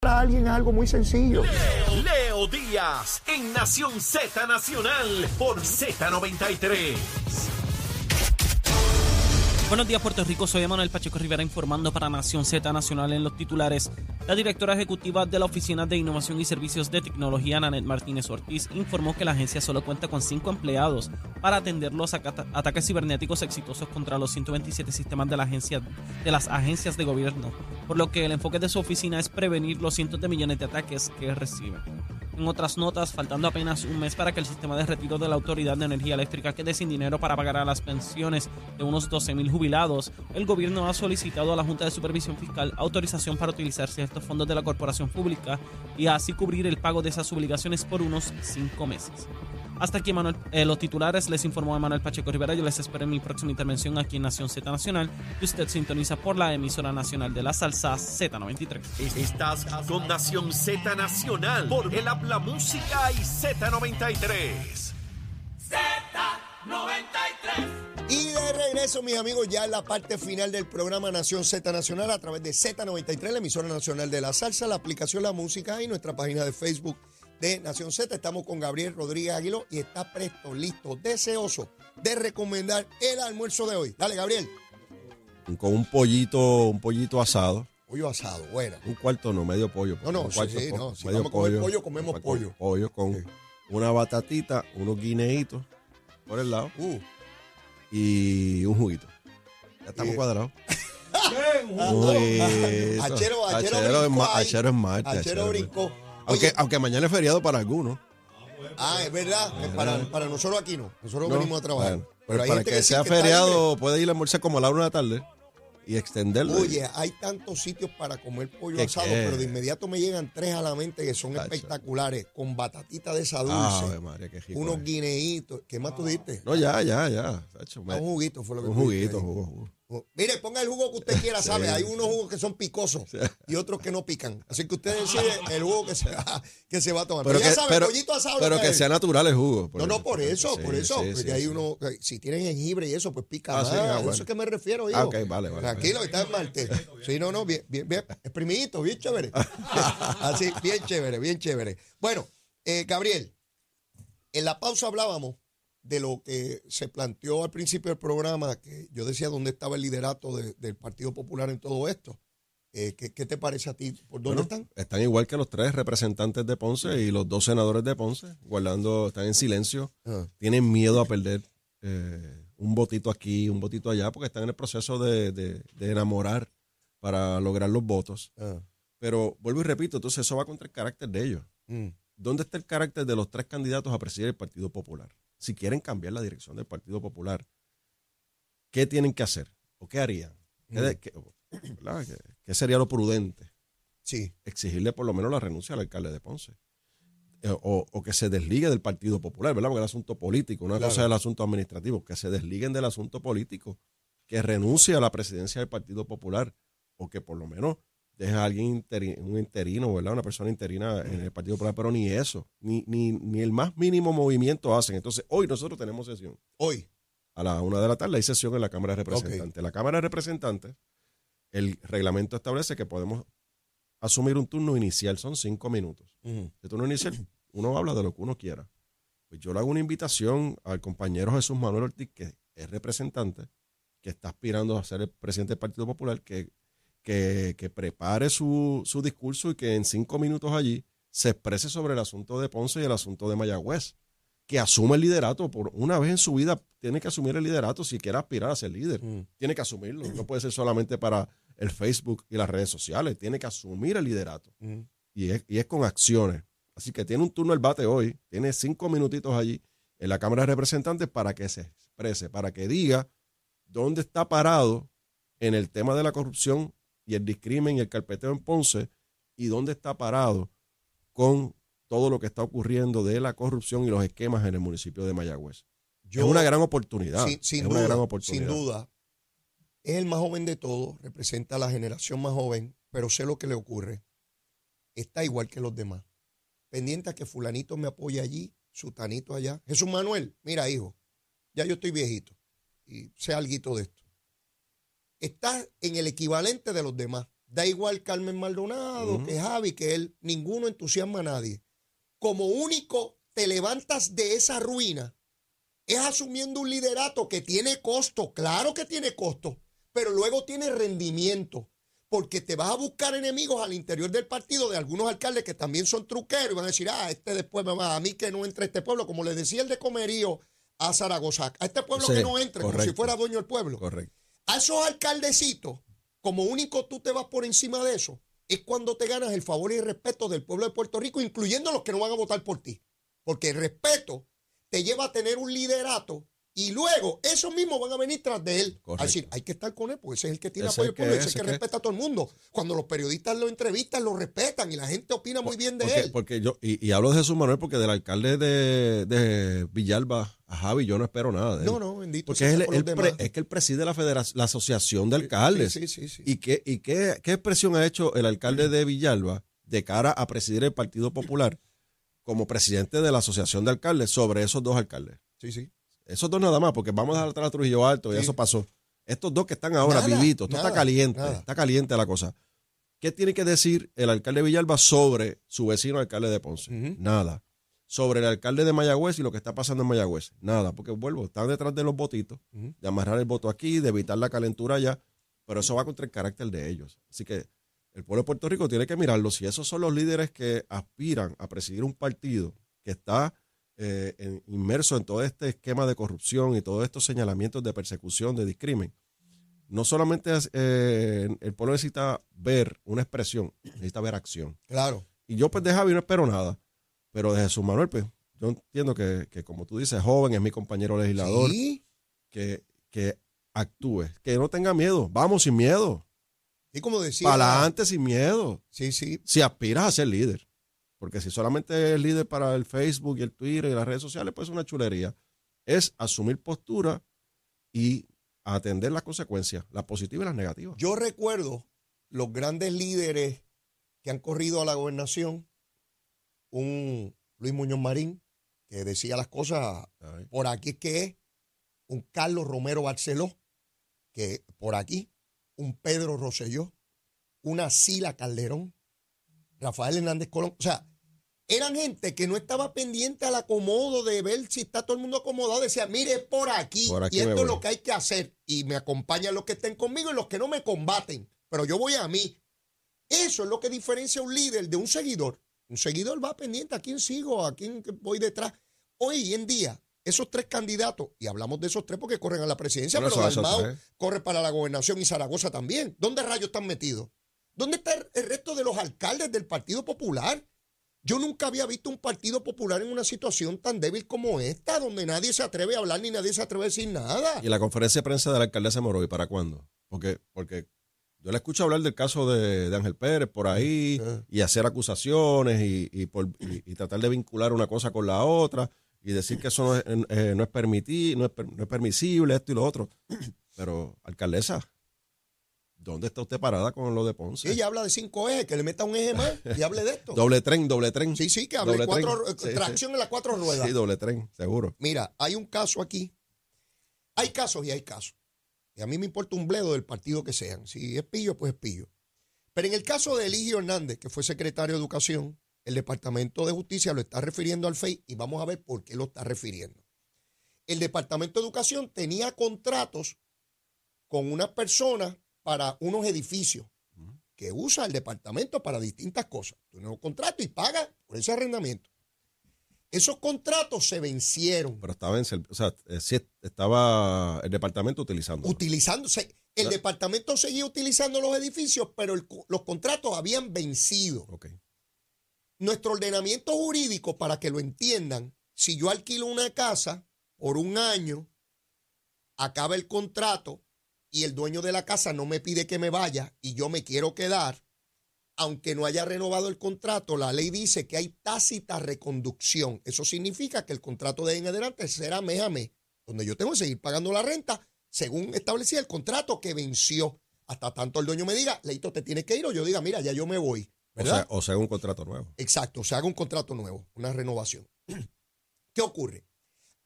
Para alguien es algo muy sencillo. Leo Díaz en Nación Z Nacional por Z93. Buenos días, Puerto Rico. Soy Emanuel Pacheco Rivera informando para Nación Z Nacional en los titulares. La directora ejecutiva de la Oficina de Innovación y Servicios de Tecnología, Nanet Martínez Ortiz, informó que la agencia solo cuenta con cinco empleados para atender los ataques cibernéticos exitosos contra los 127 sistemas de, de las agencias de gobierno, por lo que el enfoque de su oficina es prevenir los cientos de millones de ataques que reciben. En otras notas, faltando apenas un mes para que el sistema de retiro de la Autoridad de Energía Eléctrica quede sin dinero para pagar a las pensiones de unos 12.000 jubilados, el gobierno ha solicitado a la Junta de Supervisión Fiscal autorización para utilizar ciertos fondos de la corporación pública y así cubrir el pago de esas obligaciones por unos cinco meses. Hasta aquí Manuel, eh, los titulares, les informó Emanuel Pacheco Rivera. Yo les espero en mi próxima intervención aquí en Nación Z Nacional, que usted sintoniza por la emisora nacional de la salsa Z93. Estás con Nación Z Nacional por el Habla Música y Z93. Y de regreso, mis amigos, ya en la parte final del programa Nación Z Nacional a través de Z93, la emisora nacional de la salsa, la aplicación La Música y nuestra página de Facebook de Nación Z. Estamos con Gabriel Rodríguez Aguiló y está presto, listo, deseoso de recomendar el almuerzo de hoy. Dale, Gabriel. con un pollito, un pollito asado. Pollo asado, bueno. Un cuarto no, medio pollo. No, no, un sí, cuarto sí, po- no, si vamos a comer pollo, comemos un cuarto pollo. Pollo con Sí. una batatita, unos guineitos por el lado Uh, y un juguito. Ya estamos cuadrados. Achero, achero Achero brincó achero es martes, Achero achero brincó. Aunque, aunque mañana es feriado para algunos. ah, es verdad, es para, para nosotros aquí no. Nosotros ¿no? venimos a trabajar. Bueno, Pero pues hay para gente que, sí sea está libre. feriado, puede ir a almorzar como a la una de la tarde y extenderlo. Oye, hay tantos sitios para comer pollo ¿Qué asado, qué? pero de inmediato me llegan tres a la mente que son Tacho. espectaculares, con batatita de esa dulce, Ave María, qué rico unos es. guineitos. ¿Qué más tú diste? No, ya, ya, ya. Tacho, me- Ah, un juguito fue lo que un tú diste juguito, ahí. jugo, jugo. Oh, Mire, ponga el jugo que usted quiera, Sí. ¿sabe? Hay unos jugos que son picosos y otros que no pican. Así que usted decide el jugo que se, que se va a tomar. Pero, Pero, ya que, sabe, pero, pollito asado. pero que sea natural el jugo. No, no, por eso, Sí, por eso. sí, porque sí, hay sí. uno, si tienen jengibre y eso, pues pica Ah, más. sí, ah, Eso bueno. es que me refiero, hijo. Ah, ok, vale, vale. Tranquilo, que está en martes. Sí, no, no, bien, bien, bien. Exprimidito, bien chévere. Así, bien chévere, bien chévere. Bueno, eh, Gabriel, en la pausa hablábamos de lo que se planteó al principio del programa, que yo decía dónde estaba el liderato de- del Partido Popular en todo esto. Eh, ¿qué, qué te parece a ti? ¿Por dónde Bueno, están? Están igual que los tres representantes de Ponce y los dos senadores de Ponce, guardando, están en silencio, Ah, tienen miedo a perder eh, un votito aquí, un votito allá, porque están en el proceso de, de- de enamorar para lograr los votos. ah, Pero vuelvo y repito, entonces eso va contra el carácter de ellos. mm, ¿Dónde está el carácter de los tres candidatos a presidir el Partido Popular? Si quieren cambiar la dirección del Partido Popular, ¿qué tienen que hacer? ¿O qué harían? ¿Qué, de- qué- verdad? ¿Qué- qué sería lo prudente? sí. Exigirle por lo menos la renuncia al alcalde de Ponce. Eh, O, o que se desligue del Partido Popular, ¿verdad? Porque el asunto político, una Claro. cosa es el asunto administrativo, que se desliguen del asunto político, que renuncie a la presidencia del Partido Popular, o que por lo menos deje a alguien, interi- un interino, ¿verdad? Una persona interina en el Partido Popular, pero ni eso, ni, ni, ni el más mínimo movimiento hacen. Entonces, hoy nosotros tenemos sesión. Hoy. A la una de la tarde hay sesión en la Cámara de Representantes. La Cámara de Representantes, el reglamento establece que podemos asumir un turno inicial, son cinco minutos. Mm, El turno inicial, uno habla de lo que uno quiera. Pues yo le hago una invitación al compañero Jesús Manuel Ortiz, que es representante, que está aspirando a ser el presidente del Partido Popular, que, que, que prepare su, su discurso y que en cinco minutos allí se exprese sobre el asunto de Ponce y el asunto de Mayagüez. Que asuma el liderato. Por una vez en su vida tiene que asumir el liderato si quiere aspirar a ser líder. mm. Tiene que asumirlo. No puede ser solamente para el Facebook y las redes sociales. Tiene que asumir el liderato Mm. y es, y es con acciones. Así que tiene un turno el bate hoy, tiene cinco minutitos allí en la Cámara de Representantes para que se exprese, para que diga dónde está parado en el tema de la corrupción y el discrimen y el carpeteo en Ponce y dónde está parado con todo lo que está ocurriendo de la corrupción y los esquemas en el municipio de Mayagüez. Yo- es una gran oportunidad. Sin, sin es duda, una gran sin oportunidad. duda. Es el más joven de todos, representa a la generación más joven, pero sé lo que le ocurre. Está igual que los demás. Pendiente a que fulanito me apoye allí, sutanito allá. Jesús Manuel, mira hijo, ya yo estoy viejito y sé algo de esto. Está en el equivalente de los demás. Da igual Carmen Maldonado, que Javi, que él, ninguno entusiasma a nadie. Como único te levantas de esa ruina es asumiendo un liderato que tiene costo, claro que tiene costo, pero luego tiene rendimiento, porque te vas a buscar enemigos al interior del partido de algunos alcaldes que también son truqueros y van a decir, ah, este después me va, a mí que no entre este pueblo, como le decía el de Comerío a Zaragoza, a este pueblo Sí, que no entre, como si fuera dueño del pueblo. Correcto. A esos alcaldecitos, como único tú te vas por encima de eso, es cuando te ganas el favor y el respeto del pueblo de Puerto Rico, incluyendo los que no van a votar por ti. Porque el respeto te lleva a tener un liderato y luego esos mismos van a venir tras de él. Correcto. A decir, hay que estar con él, porque ese es el que tiene Ese apoyo es, ese es el que que- respeta a todo el mundo. Cuando los periodistas lo entrevistan, lo respetan y la gente opina muy bien de Porque, él. porque yo, y, y hablo de Jesús Manuel porque del alcalde de, de Villalba a Javi yo no espero nada de él. No, no, bendito Porque por pre- es que él preside la federación, la asociación de alcaldes. Sí, sí, sí, sí. ¿Y, qué, y qué, qué expresión ha hecho el alcalde de Villalba de cara a presidir el Partido Popular como presidente de la asociación de alcaldes sobre esos dos alcaldes? Sí, sí. Esos dos nada más, porque vamos a dejar atrás a Trujillo Alto y Sí. eso pasó. Estos dos que están ahora Nada, vivitos, esto nada, está caliente, nada. está caliente la cosa. ¿Qué tiene que decir el alcalde de Villalba sobre su vecino alcalde de Ponce? Nada. Sobre el alcalde de Mayagüez y lo que está pasando en Mayagüez. Nada, porque vuelvo, están detrás de los votitos, de amarrar el voto aquí, de evitar la calentura allá, pero eso va contra el carácter de ellos. Así que el pueblo de Puerto Rico tiene que mirarlo. Si esos son los líderes que aspiran a presidir un partido que está eh, en- inmerso en todo este esquema de corrupción y todos estos señalamientos de persecución, de discrimen, no solamente eh, el pueblo necesita ver una expresión, necesita ver acción. Claro. Y yo pues de Javi no espero nada, pero de Jesús Manuel, pues yo entiendo que, que como tú dices, joven, es mi compañero legislador, Sí. que, que actúe, que no tenga miedo, vamos sin miedo, Y como decía. para adelante sin miedo, Sí, sí. si aspiras a ser líder. Porque si solamente es líder para el Facebook y el Twitter y las redes sociales, pues es una chulería. Es asumir postura y atender las consecuencias, las positivas y las negativas. Yo recuerdo los grandes líderes que han corrido a la gobernación, un Luis Muñoz Marín, que decía las cosas Ay, por aquí es que es, un Carlos Romero Barceló, que por aquí, un Pedro Rosselló, una Sila Calderón, Rafael Hernández Colón, o sea, eran gente que no estaba pendiente al acomodo de ver si está todo el mundo acomodado, decía, mire, es por aquí, Por aquí y esto es lo que hay que hacer, y me acompañan los que estén conmigo y los que no me combaten, pero yo voy a mí. Eso es lo que diferencia a un líder de un seguidor. Un seguidor va pendiente a quién sigo, a quién voy detrás. Hoy en día, esos tres candidatos, y hablamos de esos tres porque corren a la presidencia, Bueno, pero Dalmau corre para la gobernación y Zaragoza también. ¿Dónde rayos están metidos? ¿Dónde está el, resto de los alcaldes del Partido Popular? Yo nunca había visto un Partido Popular en una situación tan débil como esta, donde nadie se atreve a hablar ni nadie se atreve a decir nada. Y la conferencia de prensa de la alcaldesa Morovi, ¿para cuándo? Porque, porque yo le escucho hablar del caso de, de Ángel Pérez por ahí Ah. y hacer acusaciones y, y por- y- y tratar de vincular una cosa con la otra y decir que eso no es, eh, no es, permiti- no es, no es permisible, esto y lo otro. Pero, alcaldesa, ¿dónde está usted parada con lo de Ponce? Ella habla de cinco ejes, que le meta un eje más y hable de esto. Doble tren, doble tren. Sí, sí, que hable Doble cuatro, tren. eh, Sí, tracción en las cuatro ruedas. Sí, doble tren, seguro. Mira, hay un caso aquí. Hay casos y hay casos. Y a mí me importa un bledo del partido que sean. Si es pillo, pues es pillo. Pero en el caso de Eligio Hernández, que fue secretario de Educación, el Departamento de Justicia lo está refiriendo al FEI y vamos a ver por qué lo está refiriendo. El Departamento de Educación tenía contratos con una persona para unos edificios que usa el departamento para distintas cosas. Tiene un contrato y paga por ese arrendamiento. Esos contratos se vencieron. Pero estaba en o sea, eh, estaba el departamento utilizando. utilizándose. El departamento seguía utilizando los edificios, pero el los contratos habían vencido. Nuestro ordenamiento jurídico, para que lo entiendan, si yo alquilo una casa por un año, acaba el contrato y el dueño de la casa no me pide que me vaya y yo me quiero quedar, aunque no haya renovado el contrato, la ley dice que hay tácita reconducción. Eso significa que el contrato de ahí en adelante será mes a mes, donde yo tengo que seguir pagando la renta según establecía el contrato que venció. Hasta tanto el dueño me diga, Leito, te tienes que ir, o yo diga, mira, ya yo me voy. O ¿Verdad? sea, o sea, un contrato nuevo. Exacto, se haga un contrato nuevo, una renovación. ¿Qué ocurre?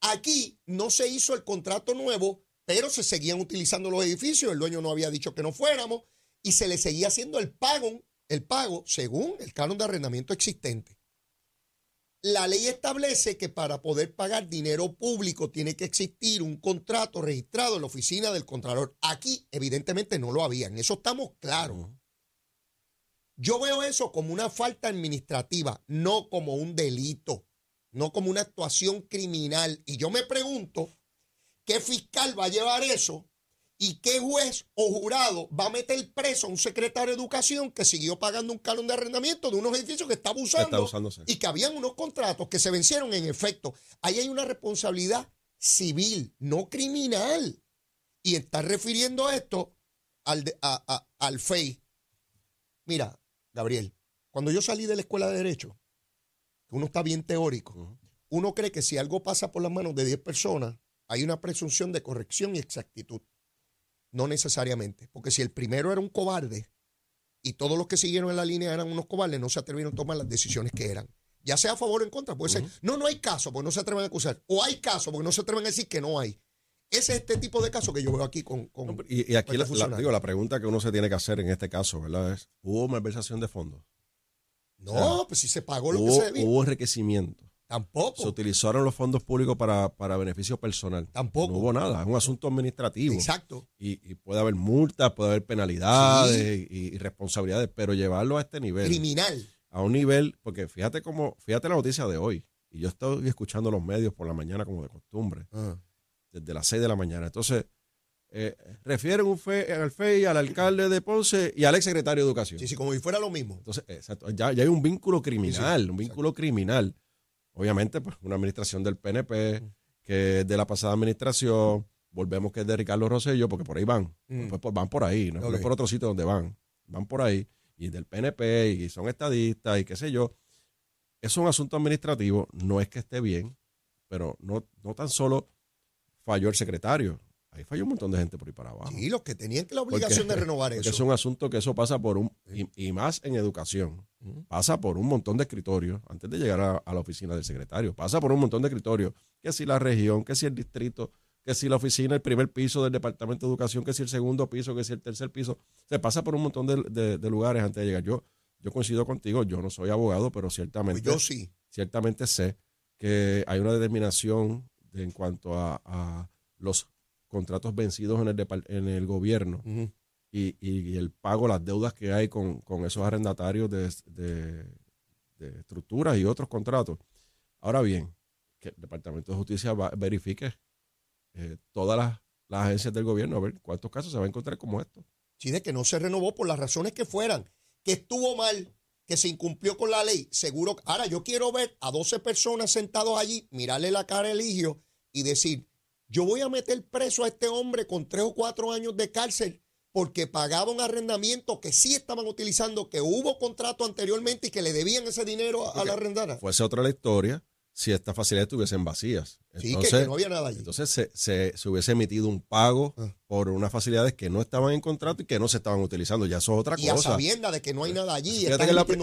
Aquí no se hizo el contrato nuevo, pero se seguían utilizando los edificios, el dueño no había dicho que no fuéramos, y se le seguía haciendo el pago, el pago según el canon de arrendamiento existente. La ley establece que para poder pagar dinero público tiene que existir un contrato registrado en la oficina del Contralor. Aquí, evidentemente, no lo había. En eso estamos claros. Yo veo eso como una falta administrativa, no como un delito, no como una actuación criminal. Y yo me pregunto, ¿qué fiscal va a llevar eso ¿Y qué juez o jurado va a meter preso a un secretario de educación que siguió pagando un calón de arrendamiento de unos edificios que estaba usando y que habían unos contratos que se vencieron en efecto? Ahí hay una responsabilidad civil, no criminal. Y está refiriendo esto al, al FEI. Mira, Gabriel, cuando yo salí de la escuela de Derecho, uno está bien teórico, uno cree que si algo pasa por las manos de 10 personas, hay una presunción de corrección y exactitud. No necesariamente, porque si el primero era un cobarde y todos los que siguieron en la línea eran unos cobardes, no se atrevieron a tomar las decisiones que eran. Ya sea a favor o en contra, puede ser. No, no hay caso porque no se atreven a acusar. O hay caso porque no se atreven a decir que no hay. Ese es este tipo de caso que yo veo aquí con. y, aquí la, digo, la pregunta que uno se tiene que hacer en este caso, ¿verdad? Es: ¿hubo malversación de fondos? No, pues si se pagó lo que se debía. Hubo enriquecimiento. Tampoco. Se utilizaron los fondos públicos para, beneficio personal. Tampoco. No hubo nada, es un asunto administrativo. Exacto. Y, puede haber multas, puede haber penalidades y, responsabilidades, pero llevarlo a este nivel. Criminal. A un nivel, porque fíjate cómo, fíjate la noticia de hoy. Y yo estoy escuchando los medios por la mañana como de costumbre, ah. desde las 6 de la mañana. Entonces, eh, refieren un fe, al FEI, al alcalde de Ponce y al ex secretario de Educación. Sí, sí, como si fuera lo mismo. Entonces, exacto, ya, hay un vínculo criminal, un vínculo criminal obviamente, pues una administración del PNP, que es de la pasada administración, volvemos que es de Ricardo Rosello, porque por ahí van, mm. pues, pues, van por ahí, no, es por otro sitio donde van, van por ahí, y del PNP, y son estadistas, y qué sé yo. Es un asunto administrativo, no es que esté bien, pero no, no tan solo falló el secretario, Ahí falló un montón de gente por ahí para abajo. Sí, los que tenían la obligación de renovar eso. Es un asunto que eso pasa por un, y, más en educación, pasa por un montón de escritorios antes de llegar a, la oficina del secretario. Pasa por un montón de escritorios, que si la región, que si el distrito, que si la oficina, el primer piso del Departamento de Educación, que si el segundo piso, que si el tercer piso. Se pasa por un montón de, lugares antes de llegar. Yo, yo coincido contigo, yo no soy abogado, pero ciertamente. Pues yo sí. Ciertamente sé que hay una determinación en cuanto a los contratos vencidos en el, en el gobierno y, el pago, las deudas que hay con, esos arrendatarios de, estructuras y otros contratos. Ahora bien, que el Departamento de Justicia verifique eh, todas las, agencias del gobierno a ver cuántos casos se va a encontrar como estos. Sí, de que no se renovó por las razones que fueran, que estuvo mal, que se incumplió con la ley. Seguro. Ahora, yo quiero ver a 12 personas sentados allí, mirarle la cara a Eligio y decir, yo voy a meter preso a este hombre con tres o cuatro años de cárcel porque pagaba un arrendamiento que sí estaban utilizando, que hubo contrato anteriormente y que le debían ese dinero a, la arrendara. Fuese otra la historia si estas facilidades estuviesen vacías. sí, que, no había nada allí. Entonces se, se, hubiese emitido un pago ah. por unas facilidades que no estaban en contrato y que no se estaban utilizando. Ya eso es otra cosa. Y a sabienda de que no hay nada allí.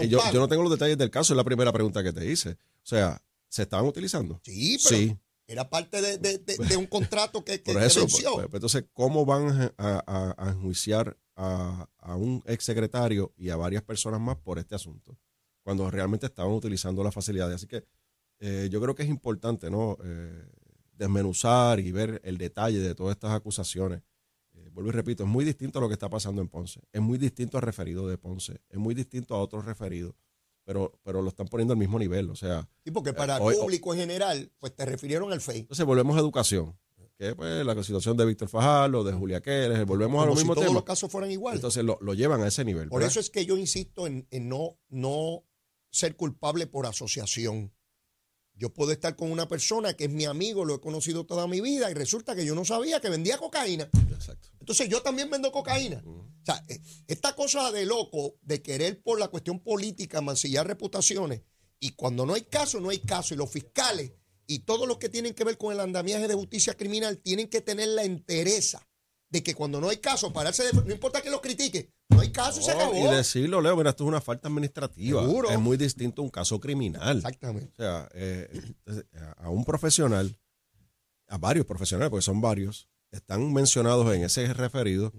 yo, yo, no tengo los detalles del caso, es la primera pregunta que te hice. O sea, ¿se estaban utilizando? Sí, pero, sí. Era parte de, un contrato que, que, eso, venció. Pues, pues, entonces, ¿cómo van a, enjuiciar a, un exsecretario y a varias personas más por este asunto? Cuando realmente estaban utilizando las facilidades. Así que eh, yo creo que es importante, ¿no? Eh, desmenuzar y ver el detalle de todas estas acusaciones. Eh, vuelvo y repito, es muy distinto a lo que está pasando en Ponce. Es muy distinto al referido de Ponce. Es muy distinto a otros referidos pero, pero lo están poniendo al mismo nivel. O sea. Sí, porque para el público en general, pues te refirieron al FEI. Entonces volvemos a educación. Que pues la situación de Víctor Fajardo, de Julia Keres, volvemos a lo mismo si todos los casos fueran iguales. Entonces lo, llevan a ese nivel. Por eso es que yo insisto en, en no, no ser culpable por asociación. Yo puedo estar con una persona que es mi amigo, lo he conocido toda mi vida y resulta que yo no sabía que vendía cocaína. Exacto. Entonces yo también vendo cocaína. O sea, eh, esta cosa de loco, de querer por la cuestión política mancillar reputaciones, y cuando no hay caso, no hay caso. Y los fiscales y todos los que tienen que ver con el andamiaje de justicia criminal tienen que tener la entereza de que cuando no hay caso, pararse de, no importa que los critique, no hay caso y se acabó. Y decirlo, Leo, mira, esto es una falta administrativa. Es muy distinto a un caso criminal. Exactamente. O sea, eh, a un profesional, a varios profesionales, porque son varios, están mencionados en ese referido,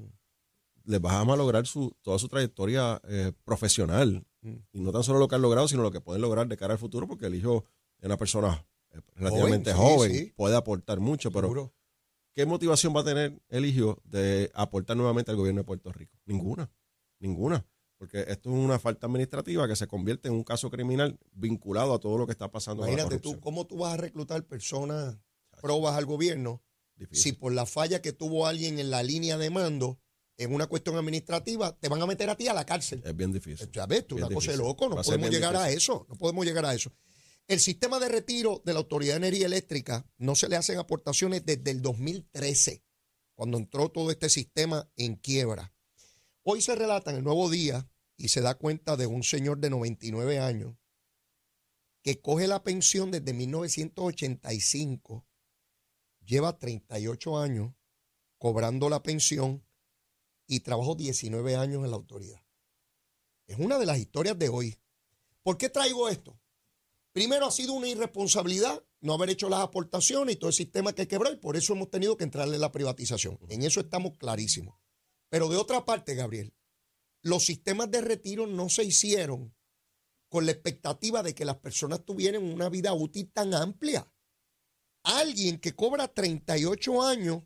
les vas a malograr su, toda su trayectoria eh, profesional. Mm. Y no tan solo lo que han logrado, sino lo que pueden lograr de cara al futuro, porque el hijo es una persona eh, relativamente Joven, sí, joven, sí. puede aportar mucho, pero Seguro. ¿qué motivación va a tener el hijo de aportar nuevamente al gobierno de Puerto Rico? Ninguna, ninguna. Porque esto es una falta administrativa que se convierte en un caso criminal vinculado a todo lo que está pasando. Imagínate tú. ¿cómo tú vas a reclutar personas probas al gobierno Difícil. si por la falla que tuvo alguien en la línea de mando en una cuestión administrativa te van a meter a ti a la cárcel? Es bien difícil. Ya ves, tú, Bien una cosa de loco, no podemos llegar a eso, no podemos llegar a eso. El sistema de retiro de la Autoridad de Energía Eléctrica no se le hacen aportaciones desde el 2013, cuando entró todo este sistema en quiebra. Hoy se relata en el nuevo día y se da cuenta de un señor de 99 años que coge la pensión desde 1985, lleva 38 años cobrando la pensión y trabajó 19 años en la autoridad. Es una de las historias de hoy. ¿Por qué traigo esto? Primero ha sido una irresponsabilidad no haber hecho las aportaciones y todo el sistema que quebró y por eso hemos tenido que entrarle en la privatización. En eso estamos clarísimos. Pero de otra parte, Gabriel, los sistemas de retiro no se hicieron con la expectativa de que las personas tuvieran una vida útil tan amplia. Alguien que cobra 38 años,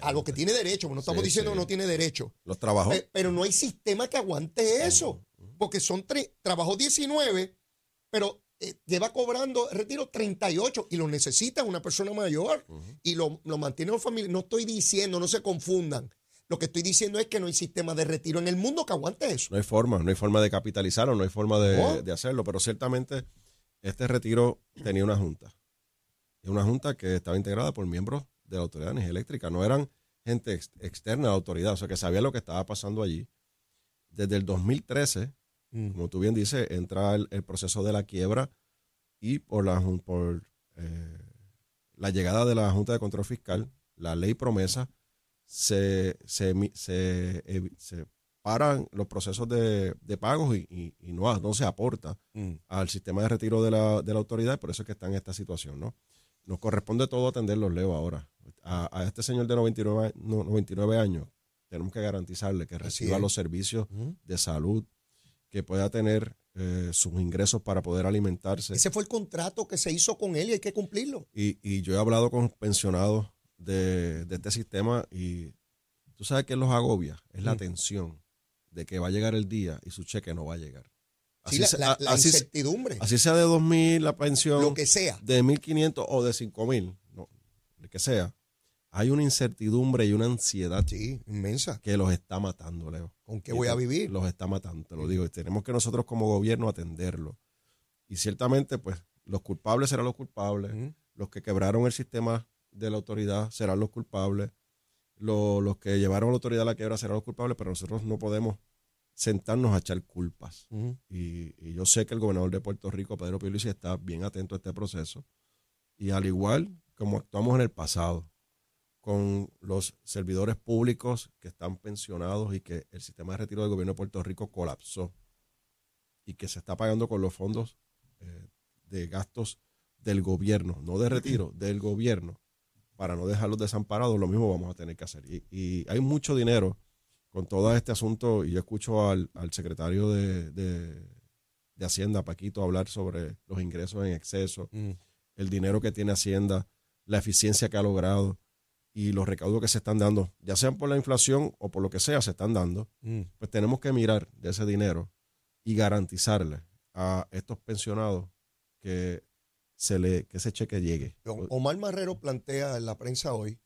a lo que tiene derecho, no estamos Sí, diciendo sí. que no tiene derecho, Los trabajos. Pe- pero no hay sistema que aguante eso, porque son tre- trabajó 19, pero eh, lleva cobrando retiro 38 y lo necesita una persona mayor y lo, lo mantiene en familia. No estoy diciendo, no se confundan. Lo que estoy diciendo es que no hay sistema de retiro en el mundo que aguante eso. No hay forma, no hay forma de capitalizarlo, no hay forma de, No. de hacerlo, pero ciertamente este retiro tenía una junta. Una junta que estaba integrada por miembros de la Autoridad de Energía Eléctrica. No eran gente ex- externa a la autoridad, o sea, que sabía lo que estaba pasando allí. Desde el 2013, como tú bien dices, entra el, el proceso de la quiebra y por la, por, eh, la llegada de la Junta de Control Fiscal, la ley promesa, se, se, se, paran los procesos de, de pagos y, y- y no, no se aporta al sistema de retiro de la, de la autoridad, por eso es que está en esta situación, ¿no? Nos corresponde todo atenderlos, Leo, ahora. A, a este señor de 99, no, 99 años tenemos que garantizarle que reciba los servicios de salud, que pueda tener eh, sus ingresos para poder alimentarse. Ese fue el contrato que se hizo con él y hay que cumplirlo. Y, y yo he hablado con pensionados de, de este sistema y tú sabes que los agobia, es la Mm. tensión de que va a llegar el día y su cheque no va a llegar. Sí, Así, la, se- la- a- la así, incertidumbre, así sea de 2.000 la pensión, lo que sea. de 1.500 o de 5.000, no, el que sea, hay una incertidumbre y una ansiedad Sí, inmensa. que los está matando, Leo. ¿Con qué Y voy a vivir? Los está matando, te lo digo. Y tenemos que nosotros como gobierno atenderlo. Y ciertamente, pues, los culpables serán los culpables. Los que quebraron el sistema de la autoridad serán los culpables. Lo- los que llevaron a la autoridad a la quiebra serán los culpables, pero nosotros no podemos sentarnos a echar culpas. Y, y yo sé que el gobernador de Puerto Rico, Pedro Pierluisi, está bien atento a este proceso. Y al igual como actuamos en el pasado, con los servidores públicos que están pensionados y que el sistema de retiro del gobierno de Puerto Rico colapsó y que se está pagando con los fondos eh, de gastos del gobierno, no de retiro, del gobierno, para no dejarlos desamparados, lo mismo vamos a tener que hacer. Y, y hay mucho dinero con todo este asunto, y yo escucho al, al secretario de, de- de Hacienda, Paquito, hablar sobre los ingresos en exceso, Mm. el dinero que tiene Hacienda, la eficiencia que ha logrado y los recaudos que se están dando, ya sean por la inflación o por lo que sea, se están dando, Mm. pues tenemos que mirar de ese dinero y garantizarle a estos pensionados que se le que ese cheque llegue. Omar Marrero plantea en la prensa hoy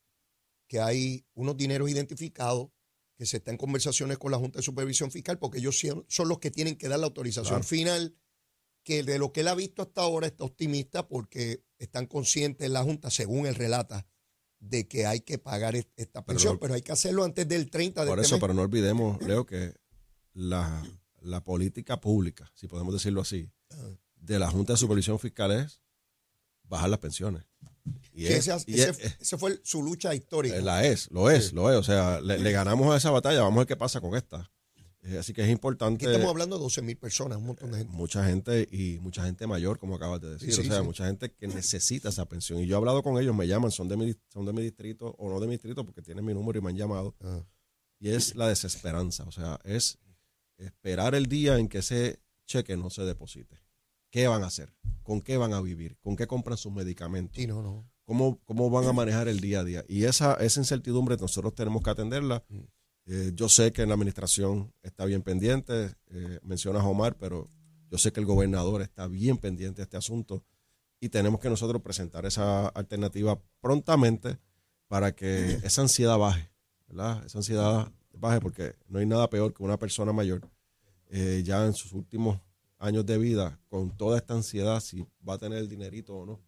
que hay unos dineros identificados que se está en conversaciones con la Junta de Supervisión Fiscal porque ellos son son los que tienen que dar la autorización Claro. final, que de lo que él ha visto hasta ahora está optimista porque están conscientes en la Junta, según él relata, de que hay que pagar est- esta pensión, pero hay que hacerlo antes del 30 de Por este eso, mes. pero no olvidemos, Leo, que la, la política pública, si podemos decirlo así, Ajá. de la Junta de Supervisión Fiscal es bajar las pensiones. Y es- ese, y ese- es- ese fue su lucha histórica. Eh, La es, lo es, Sí. lo es. O sea, le, le ganamos a esa batalla, vamos a ver qué pasa con esta. Eh, así que es Aquí importante. estamos hablando de 12 mil personas, un montón de gente. Mucha gente y mucha gente mayor, como acabas de decir. Sí, o sea, sí. mucha gente que necesita esa pensión. Y yo he hablado con ellos, me llaman, son de mi, son de mi distrito o no de mi distrito porque tienen mi número y me han llamado. Ah. y es la desesperanza. O sea, es esperar el día en que ese cheque no se deposite. ¿Qué van a hacer? ¿Con qué van a vivir? ¿Con qué compran sus medicamentos? Sí, no, no. ¿Cómo, cómo van a manejar el día a día? Y esa, esa incertidumbre nosotros tenemos que atenderla. Eh, yo sé que en la administración está bien pendiente, eh, mencionas Omar, pero yo sé que el gobernador está bien pendiente de este asunto y tenemos que nosotros presentar esa alternativa prontamente para que esa ansiedad baje, ¿verdad? Esa ansiedad baje porque no hay nada peor que una persona mayor eh, ya en sus últimos años de vida con toda esta ansiedad si va a tener el dinerito o no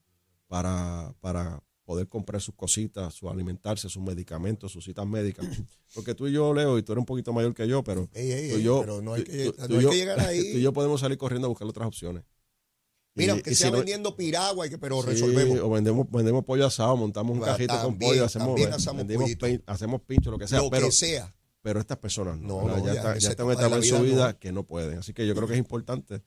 para, para poder comprar sus cositas, su alimentarse, sus medicamentos, sus citas médicas. Porque tú y yo, Leo, y tú eres un poquito mayor que yo, pero, Ey, ey, tú y yo, pero no hay que- tú- no tú y hay yo- que llegar ahí. Tú y yo podemos salir corriendo a buscar otras opciones. Mira, Y- aunque y sea si no- vendiendo piragua, y que- pero Sí, resolvemos. o vendemos, vendemos pollo asado, montamos un cajito con pollo, hacemos, hacemos pin- hacemos pincho, lo que sea. lo pero, que sea. pero estas personas no, No, no, ya, ya, ya están en su vida no. que no pueden. Así que yo creo que es importante,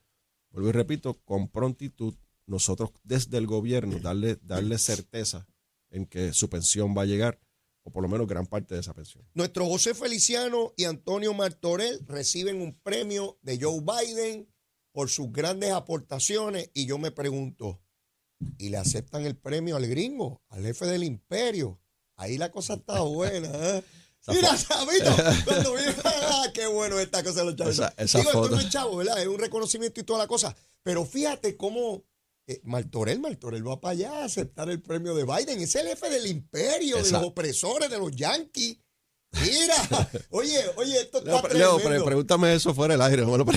vuelvo y repito, con prontitud, nosotros desde el gobierno darle, darle certeza en que su pensión va a llegar, o por lo menos gran parte de esa pensión. Nuestro José Feliciano y Antonio Martorell reciben un premio de Joe Biden por sus grandes aportaciones y yo me pregunto, ¿y le aceptan el premio al gringo, al jefe del imperio? Ahí la cosa está buena. ¿eh? Mira, Sabito, cuando viene, ah, qué bueno esta cosa de los chavos. Esa- esa Digo, esto no es chavo, ¿verdad? Es un reconocimiento y toda la cosa. Pero fíjate cómo eh, Martorell, Martorell va para allá a aceptar el premio de Biden. Es el jefe del imperio, de los opresores, de los yanquis. Mira, oye, oye, esto está Leo, pre- pregúntame eso fuera del aire, no me lo me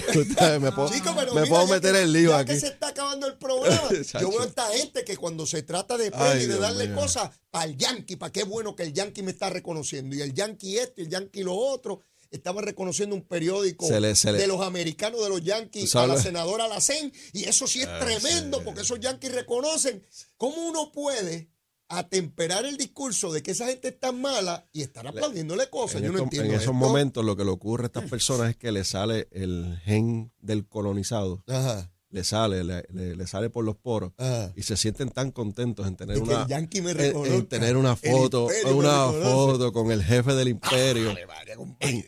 puedo, Chico, pero me mira, puedo meter que- en lío ya aquí. que se está acabando el programa. Yo veo a esta gente que cuando se trata de Ay, y de darle cosas el yankee, para qué bueno que el yankee me está reconociendo. Y el yankee esto, y el yankee lo otro. Estaban reconociendo un periódico Se le- se le- de los americanos de los yankees a la senadora Lacen. Y eso sí es Ah, tremendo sí. porque esos yankees reconocen. ¿Cómo uno puede atemperar el discurso de que esa gente está mala y estar aplaudiéndole cosas? En, Yo no entiendo en esos esto. momentos lo que le ocurre a estas personas es que le sale el gen del colonizado, Ajá, le sale, le, le- le sale por los poros ajá. y se sienten tan contentos en tener De una en- en tener una foto, una foto con el jefe del imperio. Vale, vale,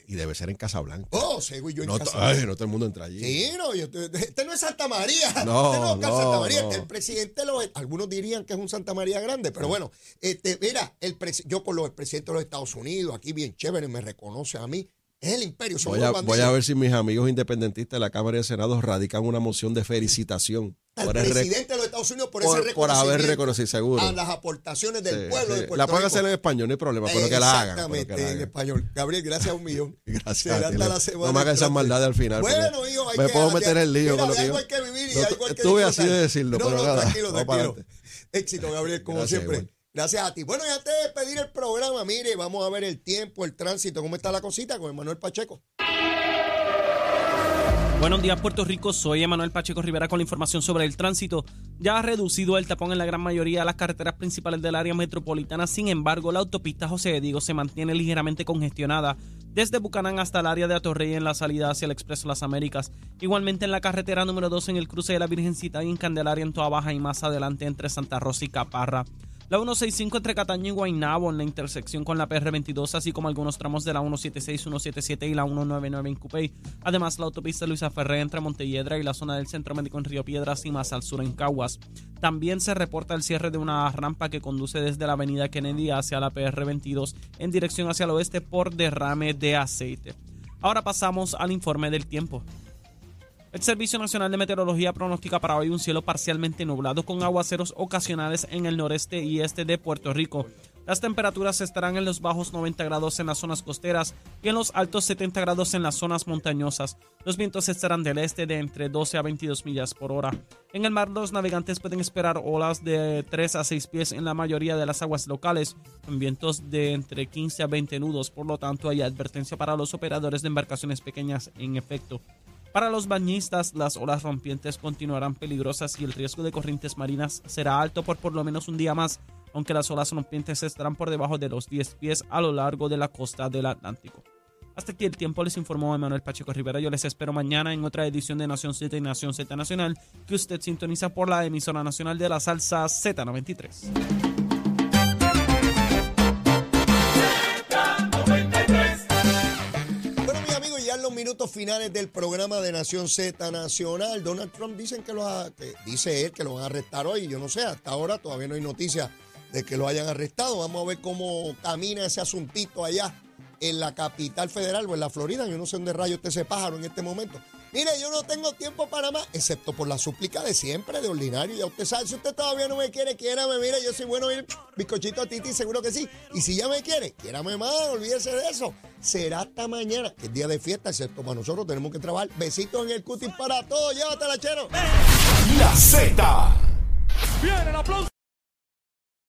y debe ser en Casablanca. Oh, yo en no, ay, todo el mundo entra allí. Sí, no, yo, este no es Santa María. No, este no no, Santa María. no. Este el presidente lo Algunos dirían que es un Santa María grande, pero bueno, este, mira, el yo con los presidentes de los Estados Unidos, aquí bien chévere, me reconoce a mí. Es el imperio, Voy a, voy ver si mis amigos independentistas de la Cámara y del Senado radican una moción de felicitación Al por, el presidente de los Estados Unidos por, por- ese por haber reconocimiento reconocido, seguro. a las aportaciones del Sí, pueblo sí. de Puerto La pueden hacer en español, no hay problema, pero que la hagan. Exactamente, en hagan. español. Gabriel, gracias a un millón. Gracias. Será a ti, hasta Leo. la semana no me hagas esas maldades al final. Bueno, hijo, hay me que- puedo hay- meter en lío mira, con lo que algo yo. hay que vivir y No, algo hay que estuve así de decirlo, no, pero no, nada. tranquilo, tranquilo. Éxito, Gabriel, como Gracias, siempre. igual. Gracias a ti. Bueno, y antes de despedir el programa, mire, vamos a ver el tiempo, el tránsito, cómo está la cosita con Manuel Pacheco. Buenos días, Puerto Rico. Soy Emanuel Pacheco Rivera con la información sobre el tránsito. Ya ha reducido el tapón en la gran mayoría de las carreteras principales del área metropolitana. Sin embargo, la autopista José de Diego se mantiene ligeramente congestionada desde Bucanán hasta el área de Atorrey en la salida hacia el Expreso Las Américas. Igualmente en la carretera número 2 en el cruce de la Virgencita y en Candelaria en Toa Baja y más adelante entre Santa Rosa y Caparra. La 165 entre Cataño y Guaynabo en la intersección con la PR22, así como algunos tramos de la 176, 177 y la 199 en Cupey. Además, la autopista Luisa Ferré entre Montelledra y la zona del Centro Médico en Río Piedras y más al sur en Caguas. También se reporta el cierre de una rampa que conduce desde la avenida Kennedy hacia la PR22 en dirección hacia el oeste por derrame de aceite. Ahora pasamos al informe del tiempo. El Servicio Nacional de Meteorología pronostica para hoy un cielo parcialmente nublado con aguaceros ocasionales en el noreste y este de Puerto Rico. Las temperaturas estarán en los bajos 90 grados en las zonas costeras y en los altos 70 grados en las zonas montañosas. Los vientos estarán del este de entre 12 a 22 millas por hora. En el mar los navegantes pueden esperar olas de 3 a 6 pies en la mayoría de las aguas locales, con vientos de entre 15 a 20 nudos, por lo tanto hay advertencia para los operadores de embarcaciones pequeñas en efecto. Para los bañistas, las olas rompientes continuarán peligrosas y el riesgo de corrientes marinas será alto por por lo menos un día más, aunque las olas rompientes estarán por debajo de los 10 pies a lo largo de la costa del Atlántico. Hasta aquí el tiempo les informó Emanuel Pacheco Rivera. Yo les espero mañana en otra edición de Nación Z y Nación Z Nacional que usted sintoniza por la emisora nacional de la salsa Z93. Finales del programa de Nación Z Nacional. Donald Trump dicen que lo ha- que dice él que lo van a arrestar hoy. Yo no sé, hasta ahora todavía no hay noticia de que lo hayan arrestado. Vamos a ver cómo camina ese asuntito allá en la capital federal o en la Florida. Yo no sé dónde rayo está ese pájaro en este momento. Mire, yo no tengo tiempo para más, excepto por la súplica de siempre, de ordinario. Ya usted sabe, si usted todavía no me quiere, quiérame. Mire, yo soy bueno ir bizcochito a Titi, seguro que sí. Y si ya me quiere, quiérame más, olvídese de eso. Será hasta mañana, que es día de fiesta, excepto para nosotros, tenemos que trabajar. Besitos en el cutis para todos, llévatela, chero. La Z. Viene el aplauso.